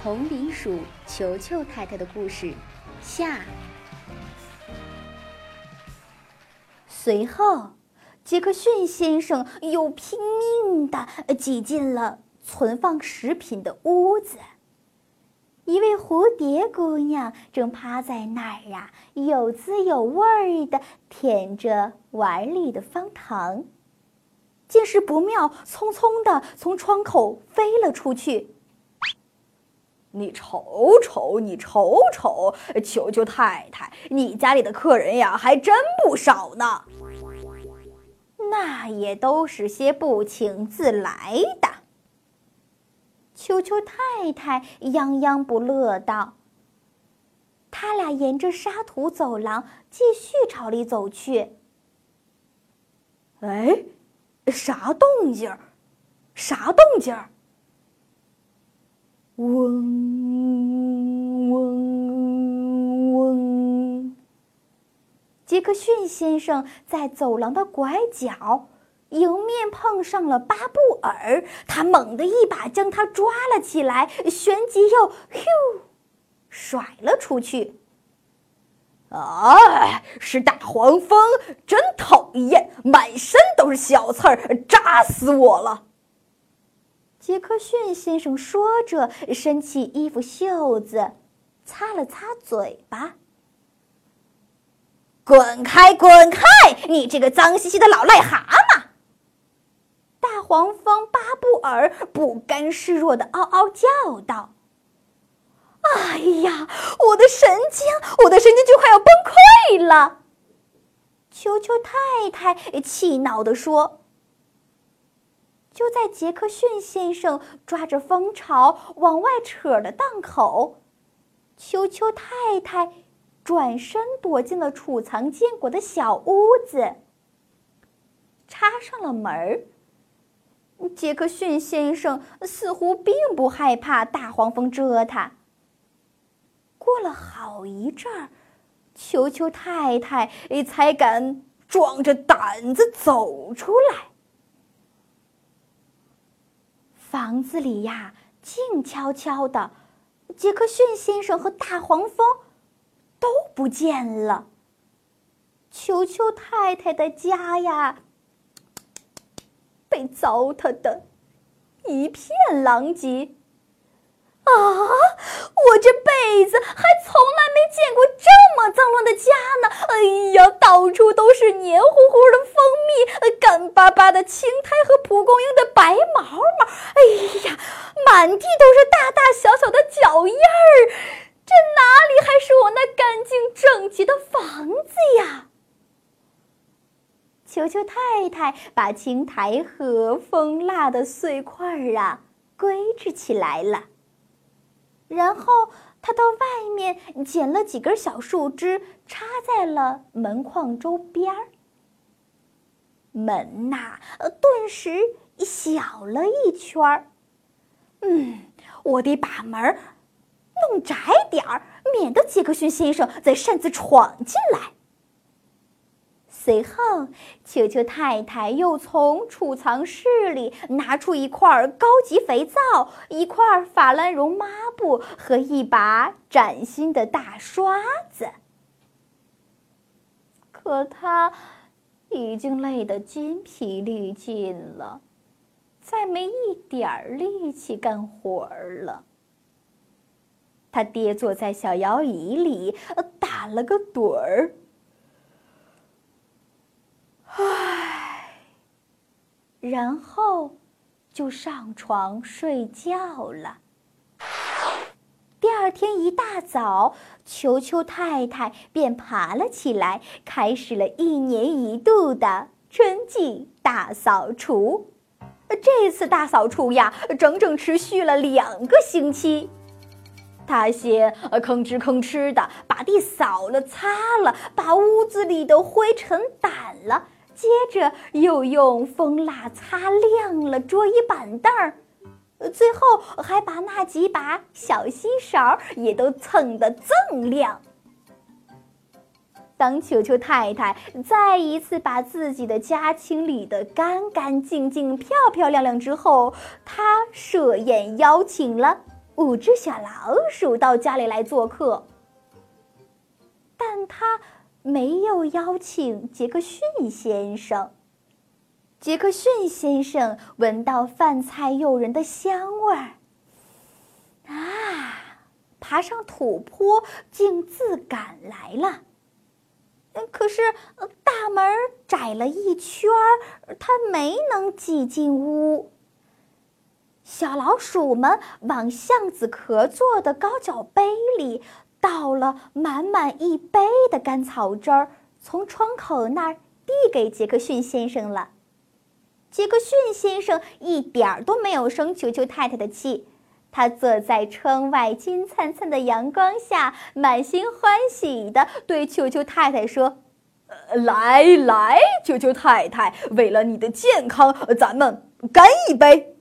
丛林鼠球球太太的故事下。随后，杰克逊先生又拼命的挤进了存放食品的屋子。一位蝴蝶姑娘正趴在那儿啊，有滋有味的舔着碗里的方糖。见势不妙，匆匆地从窗口飞了出去。你瞅瞅，你瞅瞅，球球太太，你家里的客人呀，还真不少呢。那也都是些不请自来的。球球太太泱泱不乐道。他俩沿着沙土走廊继续朝里走去。哎，啥动静儿？啥动静儿？嗡嗡嗡！杰克逊先生在走廊的拐角，迎面碰上了巴布尔，他猛地一把将他抓了起来，旋即又“咻”甩了出去。哎，是大黄蜂，真讨厌，满身都是小刺儿，扎死我了。杰克逊先生说着，伸起衣服袖子，擦了擦嘴巴。“滚开，滚开！你这个脏兮兮的老癞蛤蟆！”大黄蜂巴布尔不甘示弱的嗷嗷叫道。“哎呀，我的神经，我的神经就快要崩溃了！”球球太太气恼地说。就在杰克逊先生抓着蜂巢往外扯的档口，球球太太转身躲进了储藏坚果的小屋子，插上了门儿。杰克逊先生似乎并不害怕大黄蜂蛰他。过了好一阵儿，球球太太才敢壮着胆子走出来。房子里呀，静悄悄的。杰克逊先生和大黄蜂都不见了。球球太太的家呀，被糟蹋的一片狼藉。啊！我这辈子还从来没见过这么脏乱的家呢！哎呀，到处都是黏糊糊的蜂蜜，干巴巴的青苔和蒲公英的白毛毛。哎呀，满地都是大大小小的脚印儿，这哪里还是我那干净整洁的房子呀？球球太太把青苔和蜂蜡的碎块儿啊归置起来了。然后他到外面捡了几根小树枝，插在了门框周边儿。门呐，顿时小了一圈儿。嗯，我得把门弄窄点儿，免得杰克逊先生再擅自闯进来。随后，球球太太又从储藏室里拿出一块高级肥皂、一块法兰绒抹布和一把崭新的大刷子。可他已经累得筋疲力尽了，再没一点儿力气干活儿了。他跌坐在小摇椅里，打了个盹儿。然后就上床睡觉了。第二天一大早，球球太太便爬了起来，开始了一年一度的春季大扫除。这次大扫除呀，整整持续了两个星期。他先吭哧吭哧的把地扫了、擦了，把屋子里的灰尘掸了。接着又用蜂蜡擦亮了桌椅板凳儿，最后还把那几把小锡勺也都蹭得锃亮。当球球太太再一次把自己的家清理得干干净净、漂漂亮亮之后，她设宴邀请了五只小老鼠到家里来做客，但他没有邀请杰克逊先生。杰克逊先生闻到饭菜诱人的香味儿，啊，爬上土坡，竟自赶来了。可是大门窄了一圈儿，他没能挤进屋。小老鼠们往橡子壳做的高脚杯里倒了满满一杯的甘草汁儿，从窗口那儿递给杰克逊先生了。杰克逊先生一点儿都没有生球球太太的气，他坐在窗外金灿灿的阳光下，满心欢喜地对球球太太说：“来来，球球太太，为了你的健康，咱们干一杯。”